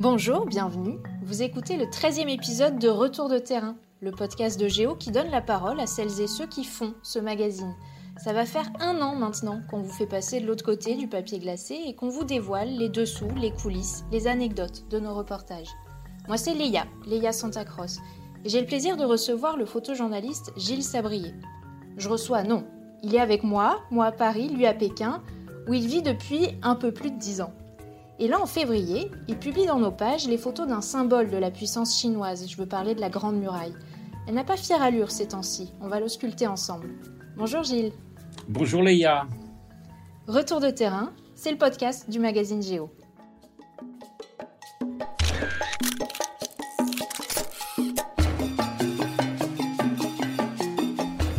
Bonjour, bienvenue. Vous écoutez le 13e épisode de Retour de terrain, le podcast de Géo qui donne la parole à celles et ceux qui font ce magazine. Ça va faire un an maintenant qu'on vous fait passer de l'autre côté du papier glacé et qu'on vous dévoile les dessous, les coulisses, les anecdotes de nos reportages. Moi c'est Léa, Léa Santacross, et j'ai le plaisir de recevoir le photojournaliste Gilles Sabrier. Je reçois, non, il est avec moi, moi à Paris, lui à Pékin, où il vit depuis un peu plus de 10 ans. Et là, en février, il publie dans nos pages les photos d'un symbole de la puissance chinoise. Je veux parler de la Grande Muraille. Elle n'a pas fière allure ces temps-ci. On va l'ausculter ensemble. Bonjour Gilles. Bonjour Léa. Retour de terrain, c'est le podcast du magazine Géo.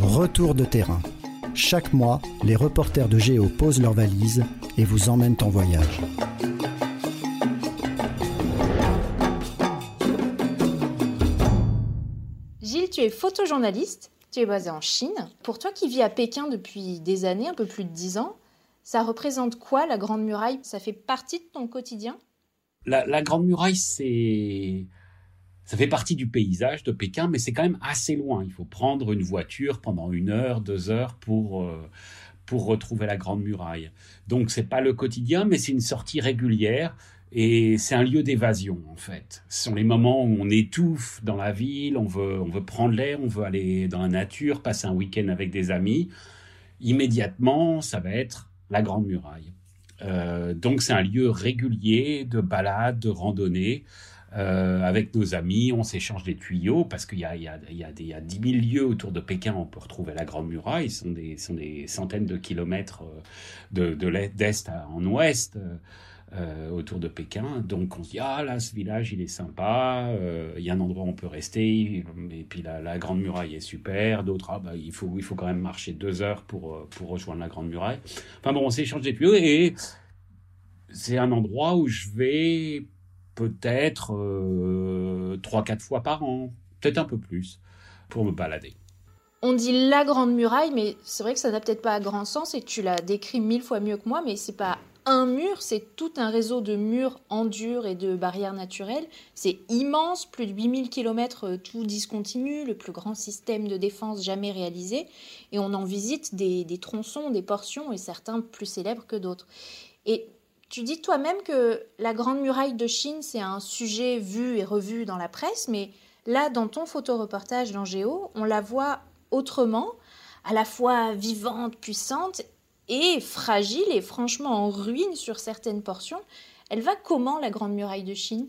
Retour de terrain. Chaque mois, les reporters de Géo posent leurs valises et vous emmènent en voyage. Photojournaliste, tu es basé en Chine. Pour toi qui vis à Pékin depuis des années, un peu plus de dix ans, ça représente quoi la Grande Muraille? Ça fait partie de ton quotidien? La, la, Grande Muraille, c'est ça fait partie du paysage de Pékin, mais c'est quand même assez loin. Il faut prendre une voiture pendant une heure, deux heures pour, euh, pour retrouver la Grande Muraille. Donc c'est pas le quotidien, mais c'est une sortie régulière. Et c'est un lieu d'évasion, en fait. Ce sont les moments où on étouffe dans la ville, on veut, on veut prendre l'air, on veut aller dans la nature, passer un week-end avec des amis. Immédiatement, ça va être la Grande Muraille. Euh, donc c'est un lieu régulier de balade, de randonnée. Euh, avec nos amis, on s'échange des tuyaux parce qu'il y a, y, y, a des, il y a 10 000 lieux autour de Pékin, on peut retrouver la Grande Muraille. Ce sont des, sont des centaines de kilomètres de, de l'est en ouest. Euh, autour de Pékin. Donc on se dit, ah là, ce village, il est sympa, euh, il y a un endroit où on peut rester, et puis la, la Grande Muraille est super, d'autres, ah, bah, il, faut, il faut quand même marcher deux heures pour, pour rejoindre la Grande Muraille. Enfin bon, on s'échange des tuyaux, et c'est un endroit où je vais peut-être euh, trois, quatre fois par an, peut-être un peu plus, pour me balader. On dit la Grande Muraille, mais c'est vrai que ça n'a peut-être pas grand sens et tu l'as décrit mille fois mieux que moi, mais c'est pas un mur, c'est tout un réseau de murs en dur et de barrières naturelles. C'est immense, plus de 8000 km tout discontinu, le plus grand système de défense jamais réalisé. Et on en visite des, des tronçons, des portions, et certains plus célèbres que d'autres. Et tu dis toi-même que la Grande Muraille de Chine, c'est un sujet vu et revu dans la presse, mais là, dans ton photoreportage dans Géo, on la voit autrement, à la fois vivante, puissante, et fragile et franchement en ruine sur certaines portions. Elle va comment la Grande Muraille de Chine?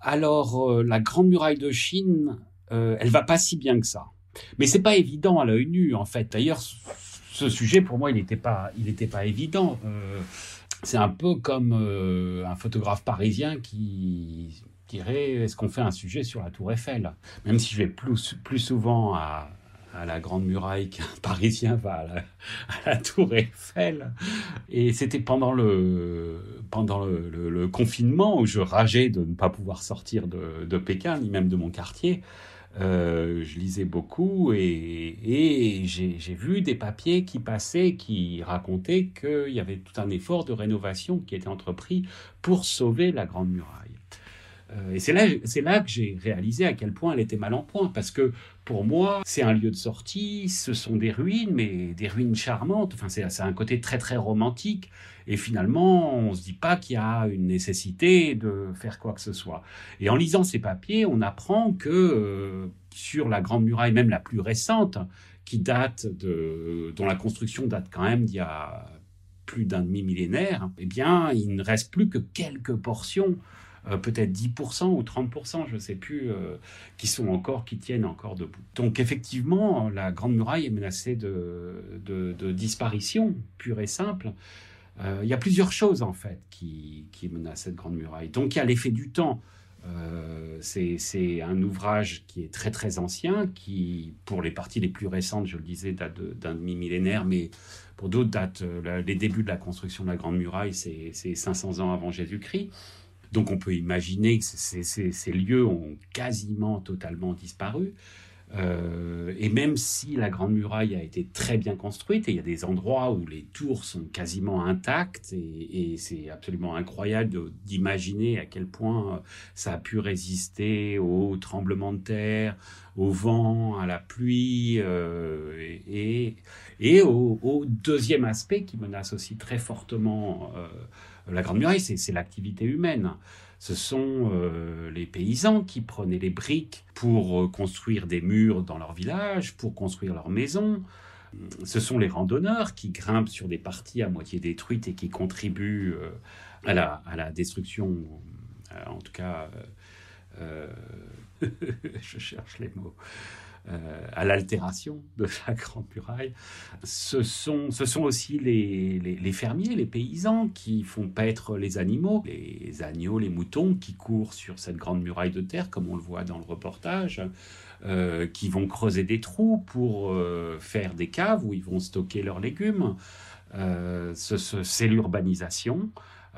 Alors, euh, la Grande Muraille de Chine, euh, elle va pas si bien que ça. Mais c'est pas évident à l'œil nu, en fait. D'ailleurs, ce sujet, pour moi, il n'était pas, il n'était pas évident. Euh, c'est un peu comme euh, un photographe parisien qui dirait est-ce qu'on fait un sujet sur la Tour Eiffel? Même si je vais plus, plus souvent à, à la Grande Muraille qu'un Parisien va à la, Tour Eiffel. Et c'était pendant le pendant le, confinement où je rageais de ne pas pouvoir sortir de, de Pékin ni même de mon quartier. Euh, je lisais beaucoup et, et j'ai vu des papiers qui passaient qui racontaient qu'il y avait tout un effort de rénovation qui était entrepris pour sauver la Grande Muraille. Euh, et c'est là, que j'ai réalisé à quel point elle était mal en point, parce que pour moi, c'est un lieu de sortie, ce sont des ruines, mais des ruines charmantes. Enfin, c'est, un côté très très romantique. Et finalement, on se dit pas qu'il y a une nécessité de faire quoi que ce soit. Et en lisant ces papiers, on apprend que euh, sur la Grande Muraille, même la plus récente, qui date de, dont la construction date quand même d'il y a plus d'un demi-millénaire, eh bien, il ne reste plus que quelques portions euh, peut-être 10% ou 30%, je ne sais plus, euh, qui sont encore, qui tiennent encore debout. Donc effectivement, la Grande Muraille est menacée de, disparition pure et simple. Euh, il y a plusieurs choses en fait qui, menacent cette Grande Muraille. Donc il y a l'effet du temps. C'est un ouvrage qui est très très ancien, qui pour les parties les plus récentes, je le disais, date d'un demi-millénaire, mais pour d'autres date euh, les débuts de la construction de la Grande Muraille, c'est 500 ans avant Jésus-Christ. Donc on peut imaginer que ces, lieux ont quasiment totalement disparu. Euh, et même si la Grande Muraille a été très bien construite, et il y a des endroits où les tours sont quasiment intactes, et, c'est absolument incroyable d'imaginer à quel point ça a pu résister aux tremblements de terre, au vent, à la pluie, euh, et, au, deuxième aspect qui menace aussi très fortement euh, la Grande Muraille, c'est l'activité humaine. Ce sont euh, les paysans qui prenaient les briques pour euh, construire des murs dans leur village, pour construire leurs maisons. Ce sont les randonneurs qui grimpent sur des parties à moitié détruites et qui contribuent euh, à, la, à, la, destruction, en tout cas, je cherche les mots, euh, à l'altération de la Grande Muraille. Ce sont, aussi les, les, fermiers, les paysans qui font paître les animaux, les agneaux, les moutons qui courent sur cette Grande Muraille de terre, comme on le voit dans le reportage. Euh, qui vont creuser des trous pour euh, faire des caves où ils vont stocker leurs légumes. c'est l'urbanisation.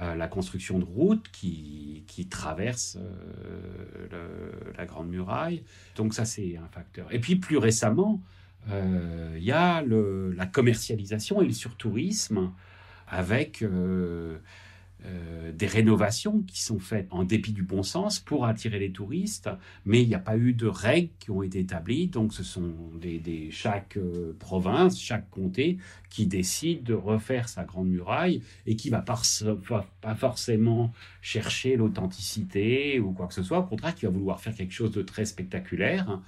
Euh, la construction de routes qui, qui traversent euh, la Grande Muraille. Donc ça, c'est un facteur. Et puis plus récemment, euh, il y a la commercialisation et le surtourisme avec euh, des rénovations qui sont faites en dépit du bon sens pour attirer les touristes, mais il n'y a pas eu de règles qui ont été établies. Donc, ce sont chaque euh, province, chaque comté qui décide de refaire sa grande muraille et qui va pas, forcément chercher l'authenticité ou quoi que ce soit. Au contraire, qui va vouloir faire quelque chose de très spectaculaire.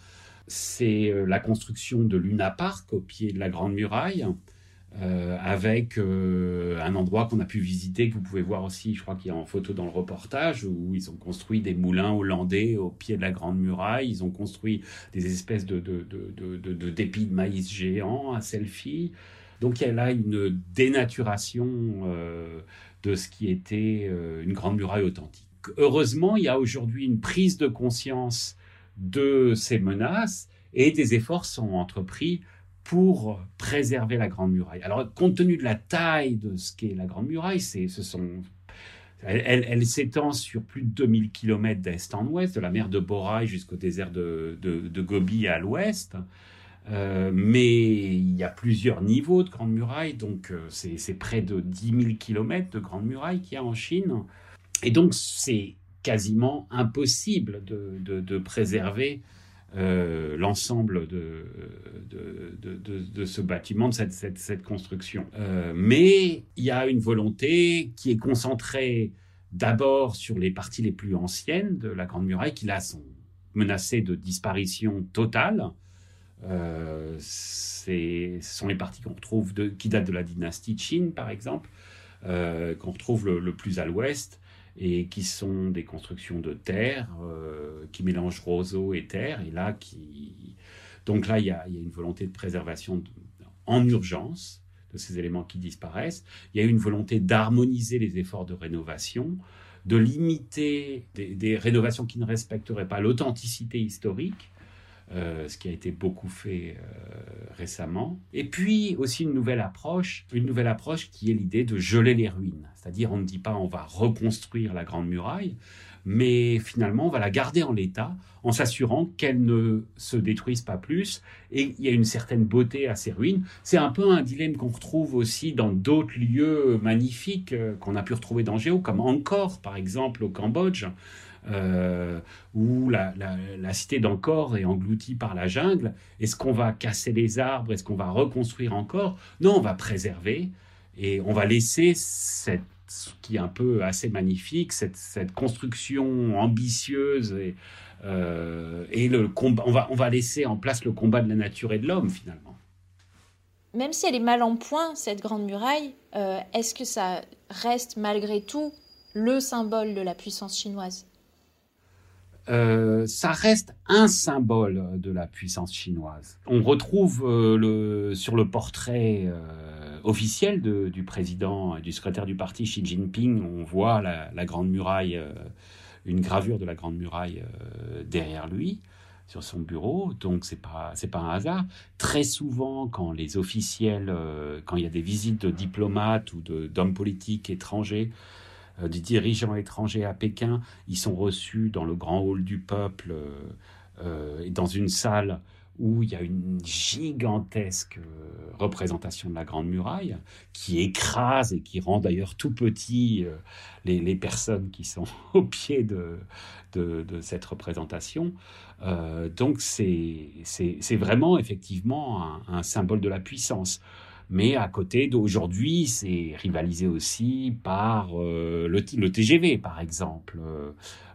C'est euh, la construction de Luna Park au pied de la grande muraille avec euh, un endroit qu'on a pu visiter, que vous pouvez voir aussi, je crois qu'il y a en photo dans le reportage, où ils ont construit des moulins hollandais au pied de la Grande Muraille, ils ont construit des espèces de, de, de, dépits de maïs géants à selfie. Donc il y a là une dénaturation euh, de ce qui était une Grande Muraille authentique. Heureusement, il y a aujourd'hui une prise de conscience de ces menaces et des efforts sont entrepris pour préserver la Grande Muraille. Alors, compte tenu de la taille de ce qu'est la Grande Muraille, c'est, ce sont, elle, s'étend sur plus de 2000 km d'est en ouest, de la mer de Boraï jusqu'au désert de, de, Gobi à l'ouest. Euh, mais il y a plusieurs niveaux de Grande Muraille, donc euh, c'est, près de 10 000 km de Grande Muraille qu'il y a en Chine. Et donc c'est quasiment impossible de, de préserver euh, l'ensemble de, de, ce bâtiment, de cette, cette, construction. Euh, mais il y a une volonté qui est concentrée d'abord sur les parties les plus anciennes de la Grande Muraille, qui là sont menacées de disparition totale. Euh, ce sont les parties qu'on retrouve de, qui datent de la dynastie Qin, par exemple, qu'on retrouve le, plus à l'ouest et qui sont des constructions de terre euh, qui mélangent roseau et terre. Et là, qui... Donc là, il y a, une volonté de préservation en urgence de ces éléments qui disparaissent. Il y a une volonté d'harmoniser les efforts de rénovation, de limiter des rénovations qui ne respecteraient pas l'authenticité historique euh, ce qui a été beaucoup fait euh, récemment. Et puis aussi une nouvelle approche, une nouvelle approche qui est l'idée de geler les ruines. C'est-à-dire on ne dit pas on va reconstruire la Grande Muraille, mais finalement on va la garder en l'état en s'assurant qu'elle ne se détruise pas plus. Et il y a une certaine beauté à ces ruines. C'est un peu un dilemme qu'on retrouve aussi dans d'autres lieux magnifiques euh, qu'on a pu retrouver dans Géo, comme Angkor par exemple au Cambodge. Euh, où la, cité d'Angkor est engloutie par la jungle. Est-ce qu'on va casser les arbres? Est-ce qu'on va reconstruire encore? Non, on va préserver et on va laisser ce qui est un peu assez magnifique, cette, construction ambitieuse et, euh, le combat, on va, on va laisser en place le combat de la nature et de l'homme finalement. Même si elle est mal en point, cette grande muraille, euh, est-ce que ça reste malgré tout le symbole de la puissance chinoise? Euh, ça reste un symbole de la puissance chinoise. On retrouve euh, sur le portrait euh, officiel du président et du secrétaire du parti Xi Jinping, on voit la, grande muraille, une gravure de la grande muraille derrière lui sur son bureau, donc c'est pas pas un hasard. Très souvent, quand les officiels, quand il y a des visites de diplomates ou d'hommes politiques étrangers des dirigeants étrangers à Pékin. Ils sont reçus dans le grand hall du peuple, euh, euh, et dans une salle où il y a une gigantesque euh, représentation de la Grande Muraille qui écrase et qui rend d'ailleurs tout petit euh, les, personnes qui sont au pied de, de, cette représentation. Euh, donc c'est vraiment effectivement un, symbole de la puissance. Mais à côté d'aujourd'hui, c'est rivalisé aussi par le, le, TGV, par exemple.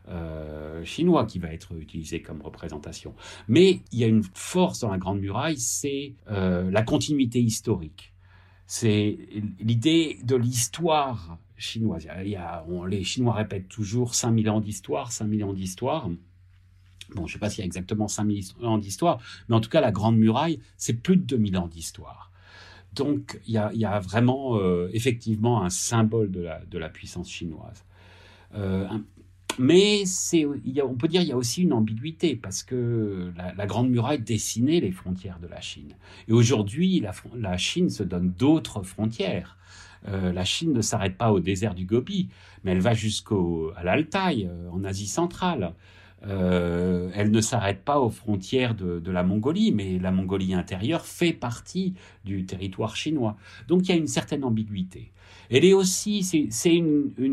Euh, chinois qui va être utilisé comme représentation. Mais il y a une force dans la Grande Muraille, c'est euh, la continuité historique. C'est l'idée de l'histoire chinoise. Les Chinois répètent toujours 5000 ans d'histoire, 5000 ans d'histoire. Bon, je ne sais pas s'il y a exactement 5000 ans d'histoire, mais en tout cas, la Grande Muraille, c'est plus de 2000 ans d'histoire. Donc, il y a, vraiment, euh, effectivement, un symbole de la, puissance chinoise. Euh, mais on peut dire qu'il y a aussi une ambiguïté parce que la, Grande Muraille dessinait les frontières de la Chine. Et aujourd'hui, la, Chine se donne d'autres frontières. Euh, la Chine ne s'arrête pas au désert du Gobi, mais elle va jusqu'à l'Altaï, en Asie centrale. Euh, elle ne s'arrête pas aux frontières de, la Mongolie, mais la Mongolie intérieure fait partie du territoire chinois. Donc il y a une certaine ambiguïté. Elle est aussi, c'est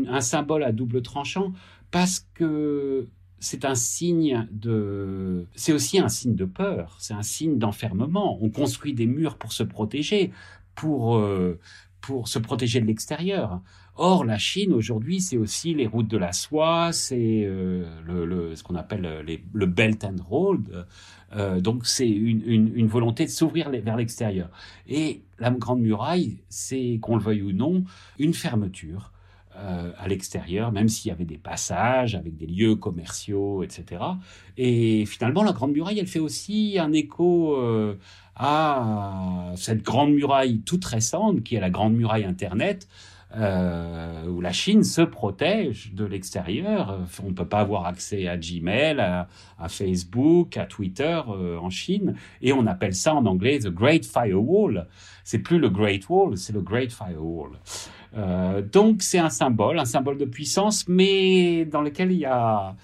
un symbole à double tranchant parce que c'est un signe de, c'est aussi un signe de peur, c'est un signe d'enfermement. On construit des murs pour se protéger, pour euh, pour se protéger de l'extérieur. Or, la Chine aujourd'hui, c'est aussi les routes de la soie, c'est euh, ce qu'on appelle le Belt and Road. Euh, donc, c'est une, volonté de s'ouvrir vers l'extérieur. Et la Grande Muraille, c'est qu'on le veuille ou non, une fermeture euh, à l'extérieur, même s'il y avait des passages avec des lieux commerciaux, etc. Et finalement, la Grande Muraille, elle fait aussi un écho euh, à cette Grande Muraille toute récente, qui est la Grande Muraille Internet, euh, où la Chine se protège de l'extérieur. On ne peut pas avoir accès à Gmail, à, Facebook, à Twitter en Chine, et on appelle ça en anglais the Great Firewall. C'est plus le Great Wall, c'est le Great Firewall. Euh, donc c'est un symbole, un symbole de puissance, mais dans lequel il y a,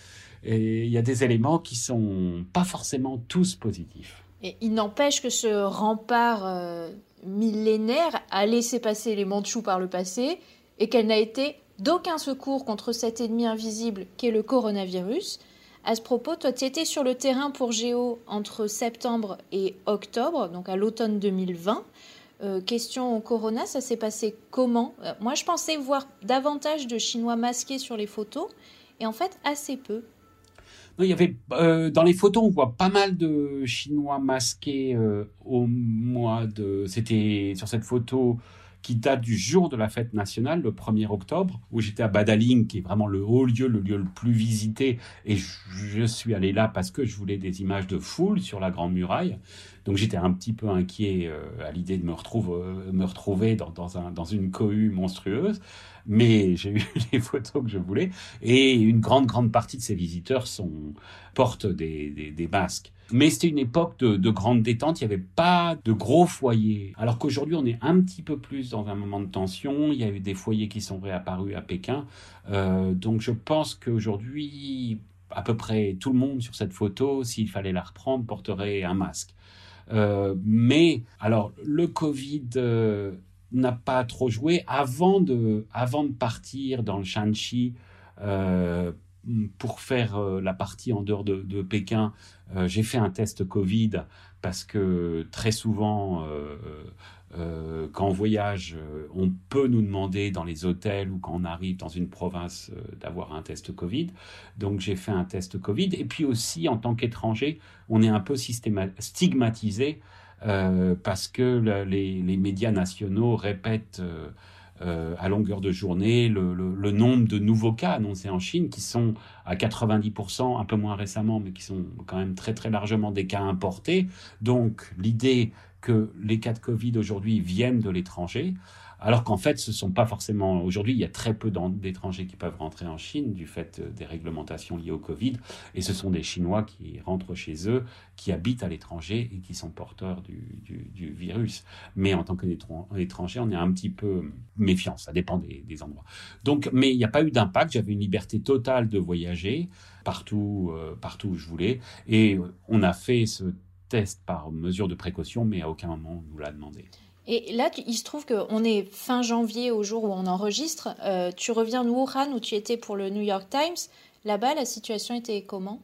des éléments qui sont pas forcément tous positifs. Et il n'empêche que ce rempart euh, millénaire a laissé passer les Mandchous par le passé et qu'elle n'a été d'aucun secours contre cet ennemi invisible qu'est le coronavirus. À ce propos, toi, tu étais sur le terrain pour Géo entre septembre et octobre, donc à l'automne 2020. Euh, question au Corona, ça s'est passé comment? Euh, Moi, je pensais voir davantage de Chinois masqués sur les photos, et en fait, assez peu. Il y avait euh, dans les photos, on voit pas mal de Chinois masqués au mois de. C'était sur cette photo qui date du jour de la fête nationale, le 1er octobre, où j'étais à Badaling, qui est vraiment le haut lieu, le lieu le plus visité, et je, suis allé là parce que je voulais des images de foule sur la Grande Muraille. Donc j'étais un petit peu inquiet euh, à l'idée de me, retrouve, euh, me retrouver dans, dans, un, dans une cohue monstrueuse, mais j'ai eu les photos que je voulais, et une grande, grande partie de ces visiteurs portent des, des, masques. Mais c'était une époque de, grande détente, il n'y avait pas de gros foyers. Alors qu'aujourd'hui, on est un petit peu plus dans un moment de tension. Il y a eu des foyers qui sont réapparus à Pékin. Euh, donc je pense qu'aujourd'hui, à peu près tout le monde sur cette photo, s'il fallait la reprendre, porterait un masque. Euh, mais alors, le Covid euh, n'a pas trop joué. Avant de, avant de partir dans le Shanxi, pour faire la partie en dehors de, de Pékin, euh, j'ai fait un test Covid parce que très souvent, euh, euh, quand on voyage, on peut nous demander dans les hôtels ou quand on arrive dans une province d'avoir un test Covid. Donc j'ai fait un test Covid. Et puis aussi, en tant qu'étranger, on est un peu stigmatisé parce que les, médias nationaux répètent euh, à longueur de journée le, le, nombre de nouveaux cas annoncés en Chine, qui sont à 90%, un peu moins récemment, mais qui sont quand même très très largement des cas importés. Donc l'idée que les cas de Covid aujourd'hui viennent de l'étranger, alors qu'en fait, ce sont pas forcément. Aujourd'hui, il y a très peu d'étrangers qui peuvent rentrer en Chine du fait euh, des réglementations liées au Covid, et ce sont des Chinois qui rentrent chez eux, qui habitent à l'étranger et qui sont porteurs du, virus. Mais en tant qu'étranger, on est un petit peu méfiant, ça dépend des, endroits. Donc, mais il n'y a pas eu d'impact, j'avais une liberté totale de voyager partout, euh, partout où je voulais, et on a fait ce test par mesure de précaution, mais à aucun moment on nous l'a demandé. Et là, il se trouve qu'on est fin janvier au jour où on enregistre. Euh, tu reviens de Wuhan où tu étais pour le New York Times. Là-bas, la situation était comment?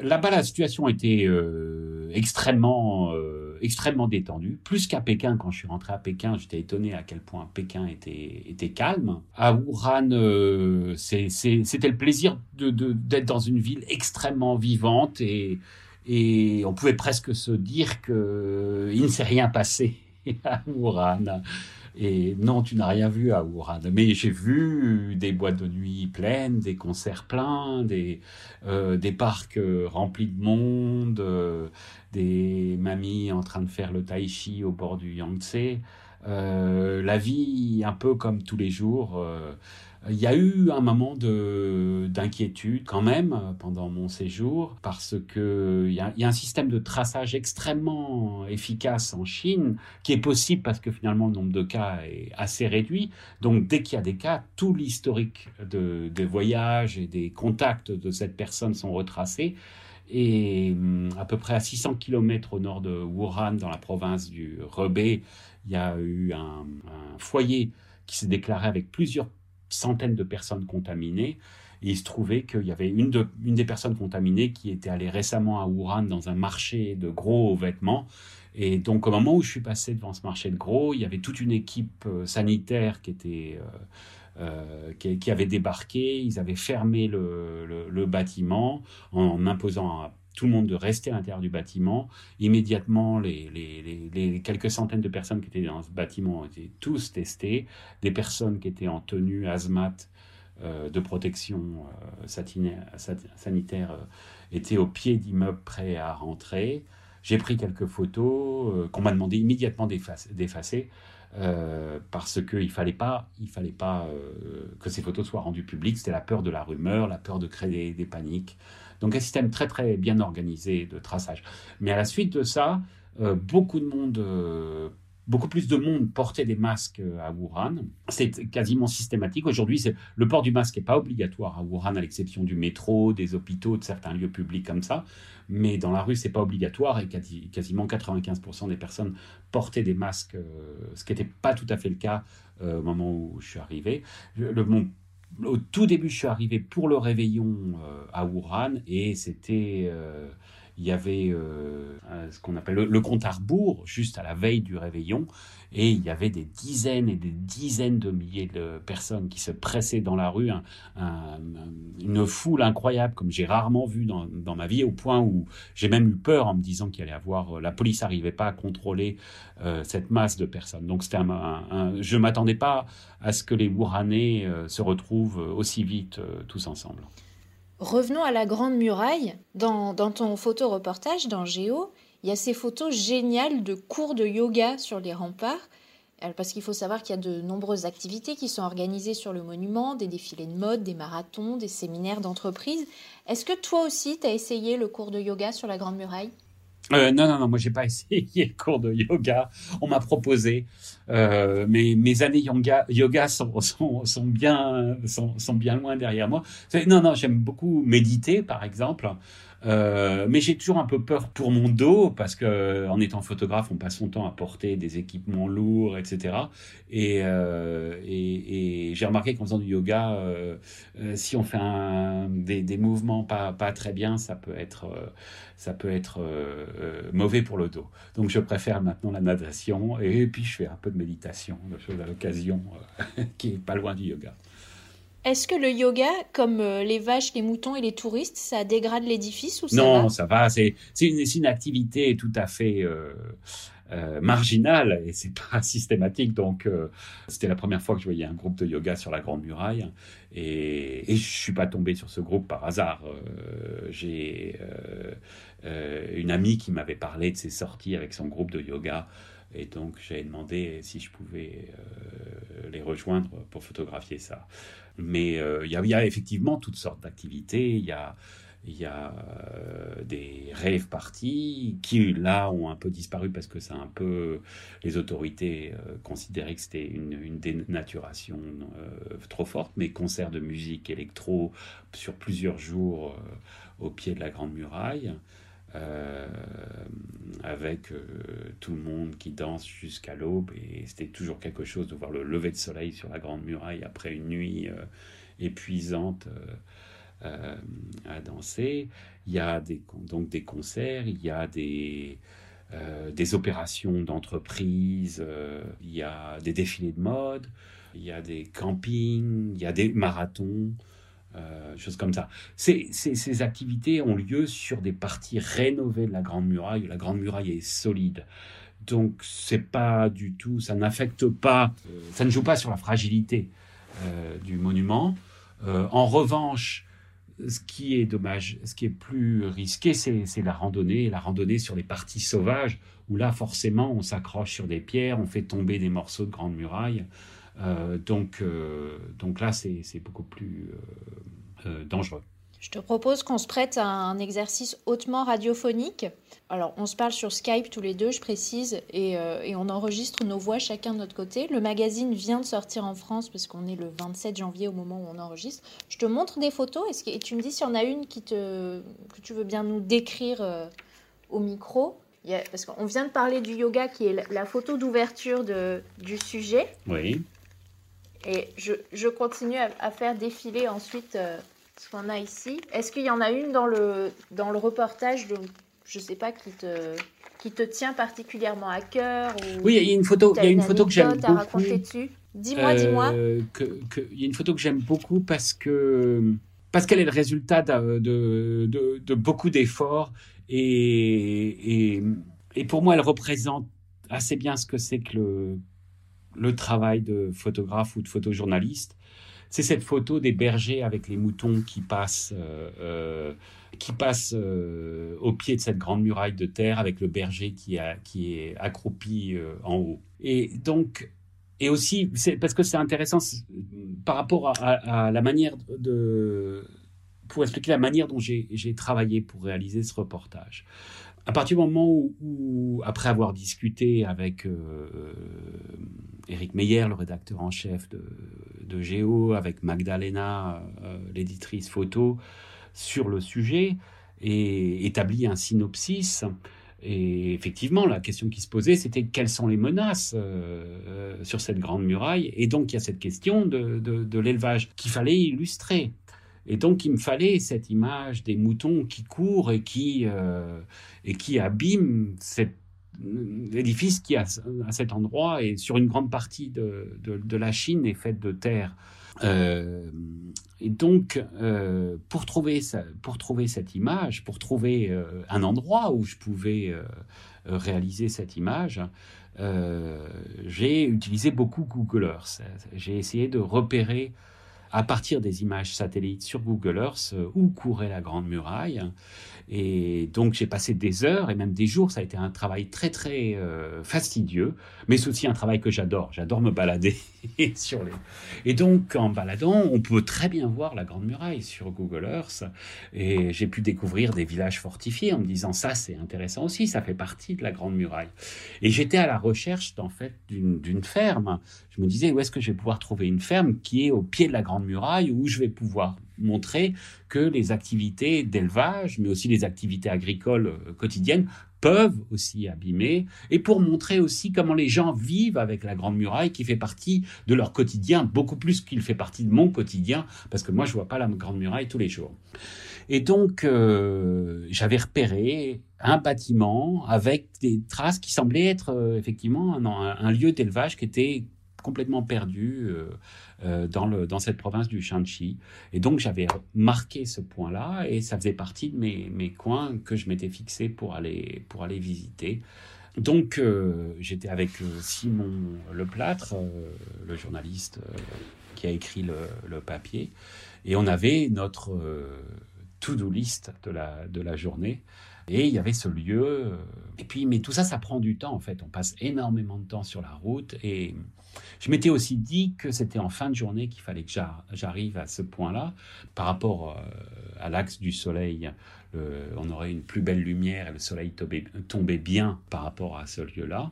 Là-bas, la situation était euh, extrêmement, euh, extrêmement détendue. Plus qu'à Pékin, quand je suis rentré à Pékin, j'étais étonné à quel point Pékin était, était calme. À Wuhan, c'était le plaisir d'être dans une ville extrêmement vivante et on pouvait presque se dire qu'il ne s'est rien passé à Wuhan. Et non, tu n'as rien vu à Wuhan. Mais j'ai vu des boîtes de nuit pleines, des concerts pleins, des, euh, des parcs euh, remplis de monde, euh, des mamies en train de faire le tai chi au bord du Yangtze. la vie un peu comme tous les jours. Il y a eu un moment d'inquiétude quand même pendant mon séjour parce qu'il y, a, y a un système de traçage extrêmement efficace en Chine qui est possible parce que finalement le nombre de cas est assez réduit. Donc dès qu'il y a des cas, tout l'historique de, des voyages et des contacts de cette personne sont retracés. Et hum, à peu près à 600 km au nord de Wuhan, dans la province du Hebei, il y a eu un, un foyer qui s'est déclaré avec plusieurs centaines de personnes contaminées. Et il se trouvait qu'il y avait une, des personnes contaminées qui était allée récemment à Wuhan dans un marché de gros vêtements. Et donc au moment où je suis passé devant ce marché de gros, il y avait toute une équipe euh, sanitaire qui était... Euh, euh, qui, avait débarqué, ils avaient fermé le, bâtiment en imposant tout le monde de rester à l'intérieur du bâtiment. Immédiatement, les, quelques centaines de personnes qui étaient dans ce bâtiment été tous testées. Des personnes qui étaient en tenue hazmat euh, de protection euh, sanitaire euh, étaient au pied d'immeubles prêts à rentrer. J'ai pris quelques photos qu'on m'a demandé immédiatement d'effacer. parce qu'il fallait pas, il fallait pas que ces photos soient rendues publiques. C'était la peur de la rumeur, la peur de créer des paniques. Donc un système très très bien organisé de traçage. Mais à la suite de ça, euh, beaucoup de monde, euh, beaucoup plus de monde portait des masques euh, à Wuhan. C'est quasiment systématique. Aujourd'hui, le port du masque n'est pas obligatoire à Wuhan, à l'exception du métro, des hôpitaux, de certains lieux publics comme ça. Mais dans la rue, c'est pas obligatoire et quasiment 95% des personnes portaient des masques, ce qui n'était pas tout à fait le cas au moment où je suis arrivé. Le, au tout début, je suis arrivé pour le réveillon euh, à Wuhan et c'était euh, il y avait euh, ce qu'on appelle le, compte à rebours, juste à la veille du réveillon, et il y avait des dizaines et des dizaines de milliers de personnes qui se pressaient dans la rue, une foule incroyable comme j'ai rarement vu dans, ma vie, au point où j'ai même eu peur en me disant qu'il allait avoir, la police n'arrivait pas à contrôler euh, cette masse de personnes. Donc c'était un, je m'attendais pas à ce que les Wuhanais euh, se retrouvent aussi vite tous ensemble. Revenons à la Grande Muraille. Dans, dans ton photoreportage, dans Géo, il y a ces photos géniales de cours de yoga sur les remparts. Parce qu'il faut savoir qu'il y a de nombreuses activités qui sont organisées sur le monument, des défilés de mode, des marathons, des séminaires d'entreprise. Est-ce que toi aussi, tu as essayé le cours de yoga sur la Grande Muraille? Euh, non, non, non, moi j'ai pas essayé le cours de yoga. On m'a proposé, euh, mais mes années yoga, yoga sont, sont, bien, sont, bien loin derrière moi. Non, non, j'aime beaucoup méditer, par exemple. Euh, mais j'ai toujours un peu peur pour mon dos parce que en étant photographe, on passe son temps à porter des équipements lourds, etc. Et, euh, et, j'ai remarqué qu'en faisant du yoga, euh, euh si on fait des, mouvements pas, très bien, ça peut être, euh, ça peut être euh, mauvais pour le dos. Donc je préfère maintenant la natation et puis je fais un peu de méditation, de choses à l'occasion qui est pas loin du yoga. Est-ce que le yoga, comme euh, les vaches, les moutons et les touristes, ça dégrade l'édifice ou ça Non, va? ça va. C'est une, une, activité tout à fait euh, euh, marginale et c'est pas systématique. Donc, euh, c'était la première fois que je voyais un groupe de yoga sur la Grande Muraille et, et je suis pas tombé sur ce groupe par hasard. J'ai une amie qui m'avait parlé de ses sorties avec son groupe de yoga. Et donc, j'avais demandé si je pouvais euh, les rejoindre pour photographier ça. Mais euh, il y, a effectivement toutes sortes d'activités. Il y a, euh, des rêves parties qui, là, ont un peu disparu parce que ça un peu. Les autorités considéraient que c'était une, dénaturation trop forte. Mais concerts de musique électro sur plusieurs jours au pied de la Grande Muraille. Avec tout le monde qui danse jusqu'à l'aube. Et c'était toujours quelque chose de voir le lever de soleil sur la Grande Muraille après une nuit épuisante à danser. Il y a des, donc des concerts, il y a des opérations d'entreprise, il y a des défilés de mode, il y a des campings, il y a des marathons, euh, choses comme ça. Ces, activités ont lieu sur des parties rénovées de la Grande Muraille. La Grande Muraille est solide. Donc, c'est pas du tout, ça n'affecte pas, euh, ça ne joue pas sur la fragilité euh, du monument. en revanche, ce qui est dommage, ce qui est plus risqué, c'est la randonnée, la randonnée sur les parties sauvages, où là, forcément, on s'accroche sur des pierres, on fait tomber des morceaux de grande muraille. Euh, donc, euh, donc là, c'est beaucoup plus euh, dangereux. Je te propose qu'on se prête à un exercice hautement radiophonique. Alors, on se parle sur Skype tous les deux, je précise, et, et, on enregistre nos voix chacun de notre côté. Le magazine vient de sortir en France parce qu'on est le 27 janvier au moment où on enregistre. Je te montre des photos et, et tu me dis s'il y en a une qui te, que tu veux bien nous décrire au micro. parce qu'on vient de parler du yoga qui est la photo d'ouverture du sujet. Oui. Et je, je continue à, faire défiler ensuite euh, ce qu'on a ici. Est-ce qu'il y en a une dans le, dans le reportage, de, je ne sais pas, qui te, qui te tient particulièrement à cœur Oui, il y a une photo, il y a une photo que j'aime beaucoup. dessus? Dis-moi, dis-moi. Euh, il y a une photo que j'aime beaucoup parce que parce qu'elle est le résultat de, de, de, de beaucoup d'efforts et, et, et, pour moi, elle représente assez bien ce que c'est que le, le travail de photographe ou de photojournaliste, c'est cette photo des bergers avec les moutons qui passent, euh, euh, qui passent euh, au pied de cette grande muraille de terre avec le berger qui, est accroupi en haut. Et donc, et aussi, parce que c'est intéressant par rapport à, la manière de, pour expliquer la manière dont j'ai travaillé pour réaliser ce reportage. À partir du moment où, après avoir discuté avec Éric Meyer, le rédacteur en chef de, de Géo, avec Magdalena, euh, l'éditrice photo, sur le sujet, et établi un synopsis. Et effectivement, la question qui se posait, c'était quelles sont les menaces euh, euh, sur cette grande muraille? Et donc, il y a cette question de, de, l'élevage qu'il fallait illustrer. Et donc, il me fallait cette image des moutons qui courent et qui, et qui abîment cette l'édifice qui, à, à cet endroit et sur une grande partie de, de, la Chine, est faite de terre. Euh, et donc, euh, pour, trouver pour trouver cette image, pour trouver euh, un endroit où je pouvais réaliser cette image, j'ai utilisé beaucoup Google Earth. J'ai essayé de repérer à partir des images satellites sur Google Earth où courait la Grande Muraille et donc j'ai passé des heures et même des jours. Ça a été un travail très très euh, fastidieux, mais c'est aussi un travail que j'adore. J'adore me balader sur les. Et donc en baladant, on peut très bien voir la Grande Muraille sur Google Earth. Et j'ai pu découvrir des villages fortifiés en me disant ça c'est intéressant aussi. Ça fait partie de la Grande Muraille. Et j'étais à la recherche en fait d'une ferme. Je me disais où est-ce que je vais pouvoir trouver une ferme qui est au pied de la Grande Muraille où je vais pouvoir montrer que les activités d'élevage, mais aussi les activités agricoles euh, quotidiennes, peuvent aussi abîmer, et pour montrer aussi comment les gens vivent avec la Grande Muraille, qui fait partie de leur quotidien, beaucoup plus qu'il fait partie de mon quotidien, parce que moi, je vois pas la Grande Muraille tous les jours. Et donc, euh, j'avais repéré un bâtiment avec des traces qui semblaient être euh, effectivement un, un lieu d'élevage qui était complètement perdu euh, euh, dans, cette province du Shanxi. Et donc j'avais marqué ce point-là et ça faisait partie de mes, coins que je m'étais fixé pour aller, visiter. Donc euh, j'étais avec Simon Leplâtre, le journaliste qui a écrit le, papier, et on avait notre to-do list de la journée. Et il y avait ce lieu. Et puis, mais tout ça, ça prend du temps en fait. On passe énormément de temps sur la route. Et je m'étais aussi dit que c'était en fin de journée qu'il fallait que j'arrive à ce point-là. Par rapport euh, à l'axe du soleil, on aurait une plus belle lumière et le soleil tombait, bien par rapport à ce lieu-là.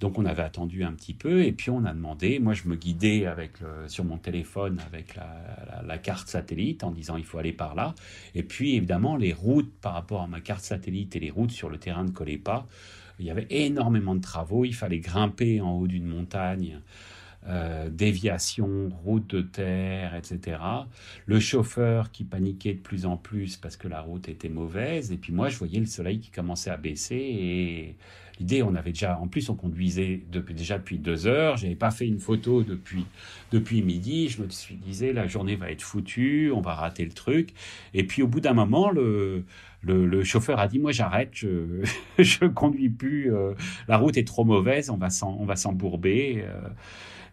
Donc on avait attendu un petit peu et puis on a demandé. Moi je me guidais avec sur mon téléphone avec la, carte satellite en disant il faut aller par là. Et puis évidemment les routes par rapport à ma carte satellite et les routes sur le terrain ne collaient pas. Il y avait énormément de travaux. Il fallait grimper en haut d'une montagne. Euh, déviation, route de terre, etc. Le chauffeur qui paniquait de plus en plus parce que la route était mauvaise. Et puis moi, je voyais le soleil qui commençait à baisser. Et l'idée, on avait déjà, en plus, on conduisait depuis, déjà depuis deux heures. Je n'avais pas fait une photo depuis, depuis midi. Je me suis disais, la journée va être foutue, on va rater le truc. Et puis au bout d'un moment, le, le, chauffeur a dit moi j'arrête, je je conduis plus, euh, la route est trop mauvaise, on va s'embourber.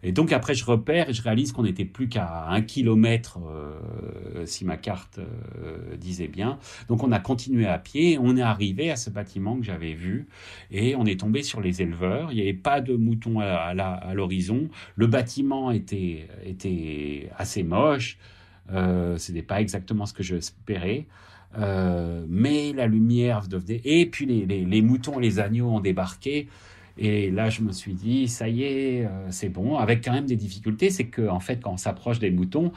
Et donc après, je repère et je réalise qu'on n'était plus qu'à un kilomètre, euh, si ma carte euh, disait bien. Donc on a continué à pied, on est arrivé à ce bâtiment que j'avais vu et on est tombé sur les éleveurs. Il n'y avait pas de moutons à, l'horizon. Le bâtiment était, assez moche. Euh, Ce n'était pas exactement ce que j'espérais. Euh, mais la lumière devenait... Et puis les, moutons les agneaux ont débarqué. Et là, je me suis dit, ça y est, euh, c'est bon. Avec quand même des difficultés, c'est que en fait, quand on s'approche des moutons,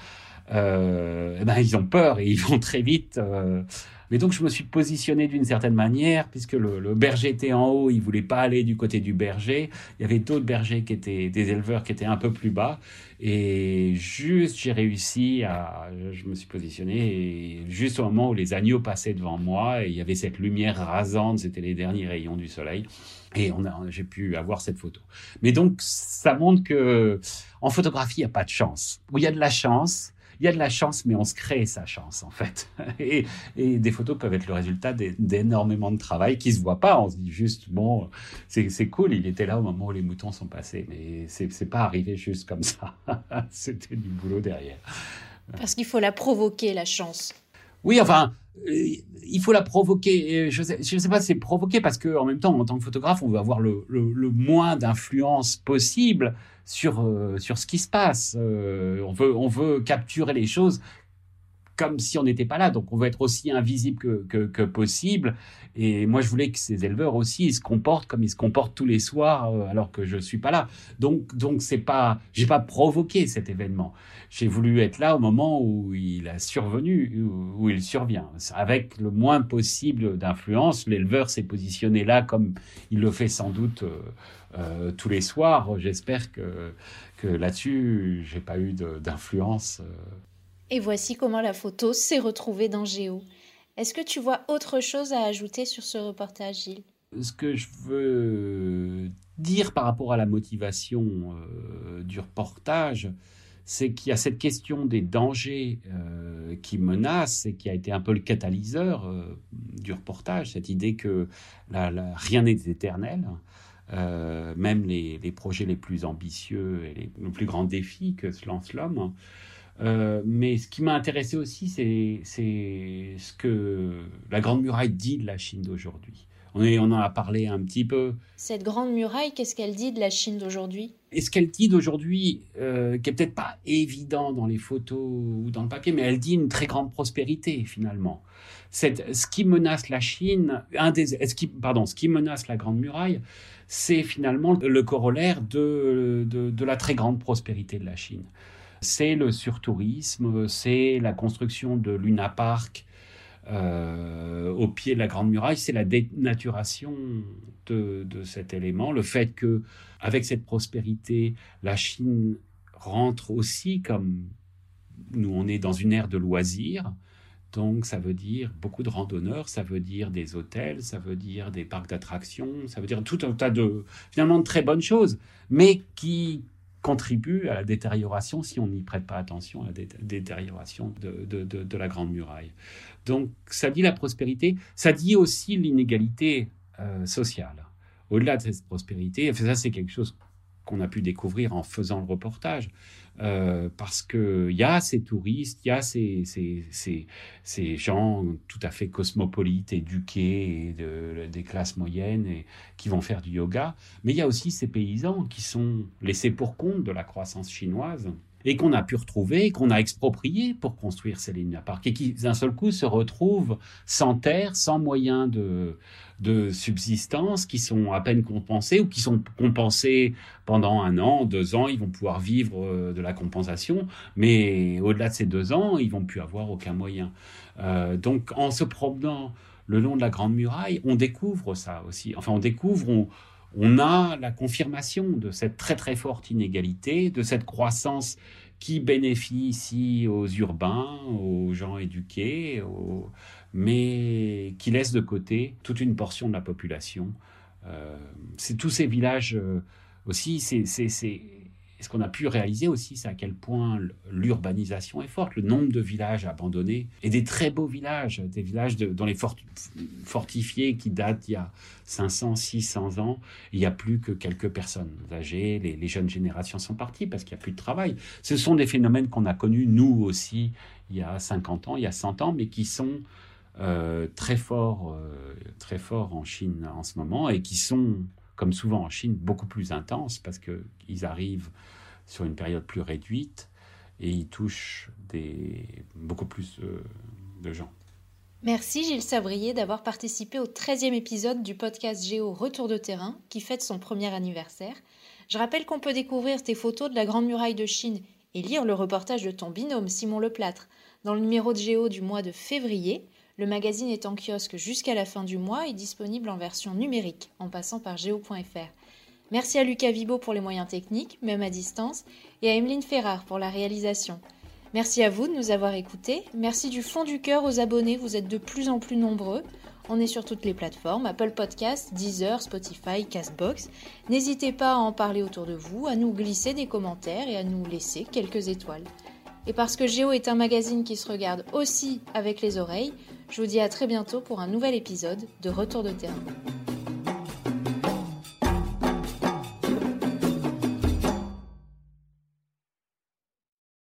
euh, eh ben, ils ont peur et ils vont très vite. Euh. Mais donc, je me suis positionné d'une certaine manière, puisque le, berger était en haut, il voulait pas aller du côté du berger. Il y avait d'autres bergers qui étaient des éleveurs qui étaient un peu plus bas. Et juste, j'ai réussi à, je me suis positionné juste au moment où les agneaux passaient devant moi, et il y avait cette lumière rasante, c'était les derniers rayons du soleil. Et on a, j'ai pu avoir cette photo. Mais donc, ça montre que en photographie, il n'y a pas de chance. Où il y a de la chance, il y a de la chance, mais on se crée sa chance, en fait. Et, et des photos peuvent être le résultat d'énormément de travail qui se voit pas. On se dit juste, bon, c'est cool, il était là au moment où les moutons sont passés. Mais c'est pas arrivé juste comme ça. C'était du boulot derrière. Parce qu'il faut la provoquer, la chance. Oui, enfin, euh, il faut la provoquer. Je ne sais, pas si c'est provoquer parce qu'en même temps, en tant que photographe, on veut avoir le, le, moins d'influence possible sur, euh, sur ce qui se passe. Euh, on, veut, on veut capturer les choses comme si on n'était pas là. Donc on veut être aussi invisible que, possible. Et moi, je voulais que ces éleveurs aussi ils se comportent comme ils se comportent tous les soirs euh, alors que je suis pas là. Donc donc c'est pas, pas provoqué cet événement. J'ai voulu être là au moment où il a survenu, où, il survient, avec le moins possible d'influence. L'éleveur s'est positionné là comme il le fait sans doute euh, euh tous les soirs. J'espère que que là-dessus, j'ai pas eu d'influence. Et voici comment la photo s'est retrouvée dans Géo. Est-ce que tu vois autre chose à ajouter sur ce reportage, Gilles? Ce que je veux dire par rapport à la motivation euh, du reportage, c'est qu'il y a cette question des dangers euh, qui menacent et qui a été un peu le catalyseur euh, du reportage, cette idée que rien n'est éternel. même les, projets les plus ambitieux et les plus grands défis que se lance l'homme euh, mais ce qui m'a intéressé aussi, c'est ce que la Grande Muraille dit de la Chine d'aujourd'hui. On, on en a parlé un petit peu. Cette Grande Muraille, qu'est-ce qu'elle dit de la Chine d'aujourd'hui? Et ce qu'elle dit d'aujourd'hui, euh, qui est peut-être pas évident dans les photos ou dans le papier, mais elle dit une très grande prospérité finalement. Cette, ce qui menace la Chine, un des, ce qui, pardon, ce qui menace la Grande Muraille, c'est finalement le corollaire de, de, de la très grande prospérité de la Chine c'est le surtourisme, c'est la construction de Luna Park euh, au pied de la Grande Muraille, c'est la dénaturation de, cet élément, le fait que avec cette prospérité, la Chine rentre aussi comme nous, on est dans une ère de loisirs. Donc, ça veut dire beaucoup de randonneurs, ça veut dire des hôtels, ça veut dire des parcs d'attractions, ça veut dire tout un tas de, finalement, de très bonnes choses, mais qui, contribue à la détérioration, si on n'y prête pas attention, à la détérioration de, de, de, la Grande Muraille. Donc ça dit la prospérité, ça dit aussi l'inégalité euh, sociale. Au-delà de cette prospérité, ça c'est quelque chose qu'on a pu découvrir en faisant le reportage. Euh, parce qu'il y a ces touristes, il y a ces, ces, ces, ces, gens tout à fait cosmopolites, éduqués, des classes moyennes, et qui vont faire du yoga, mais il y a aussi ces paysans qui sont laissés pour compte de la croissance chinoise et qu'on a pu retrouver, qu'on a exproprié pour construire ces lignes à parc, et qui d'un seul coup se retrouvent sans terre, sans moyens de, de subsistance, qui sont à peine compensés ou qui sont compensés pendant un an, deux ans, ils vont pouvoir vivre euh, de la compensation, mais au-delà de ces deux ans, ils vont plus avoir aucun moyen. Euh, donc en se promenant le long de la Grande Muraille, on découvre ça aussi. Enfin, on découvre, on, on a la confirmation de cette très très forte inégalité, de cette croissance qui bénéficie aux urbains, aux gens éduqués, mais qui laisse de côté toute une portion de la population. Euh, c'est tous ces villages euh, aussi, c'est ce qu'on a pu réaliser aussi, c'est à quel point l'urbanisation est forte, le nombre de villages abandonnés et des très beaux villages, des villages dans les fortifiés qui datent il y a 500, 600 ans. Il n'y a plus que quelques personnes âgées, les, jeunes générations sont parties parce qu'il n'y a plus de travail. Ce sont des phénomènes qu'on a connus nous aussi il y a 50 ans, il y a 100 ans, mais qui sont euh, très forts, euh, très forts en Chine en ce moment et qui sont comme souvent en Chine, beaucoup plus intense parce qu'ils arrivent sur une période plus réduite et ils touchent des, beaucoup plus euh, de gens. Merci Gilles Sabrier d'avoir participé au 13e épisode du podcast Géo Retour de terrain qui fête son premier anniversaire. Je rappelle qu'on peut découvrir tes photos de la Grande Muraille de Chine et lire le reportage de ton binôme Simon Leplâtre dans le numéro de Géo du mois de février. Le magazine est en kiosque jusqu'à la fin du mois et disponible en version numérique en passant par geo.fr. Merci à Lucas Vibo pour les moyens techniques, même à distance, et à Emeline Ferrard pour la réalisation. Merci à vous de nous avoir écoutés. Merci du fond du cœur aux abonnés, vous êtes de plus en plus nombreux. On est sur toutes les plateformes, Apple Podcasts, Deezer, Spotify, Castbox. N'hésitez pas à en parler autour de vous, à nous glisser des commentaires et à nous laisser quelques étoiles. Et parce que Géo est un magazine qui se regarde aussi avec les oreilles, je vous dis à très bientôt pour un nouvel épisode de Retour de terrain.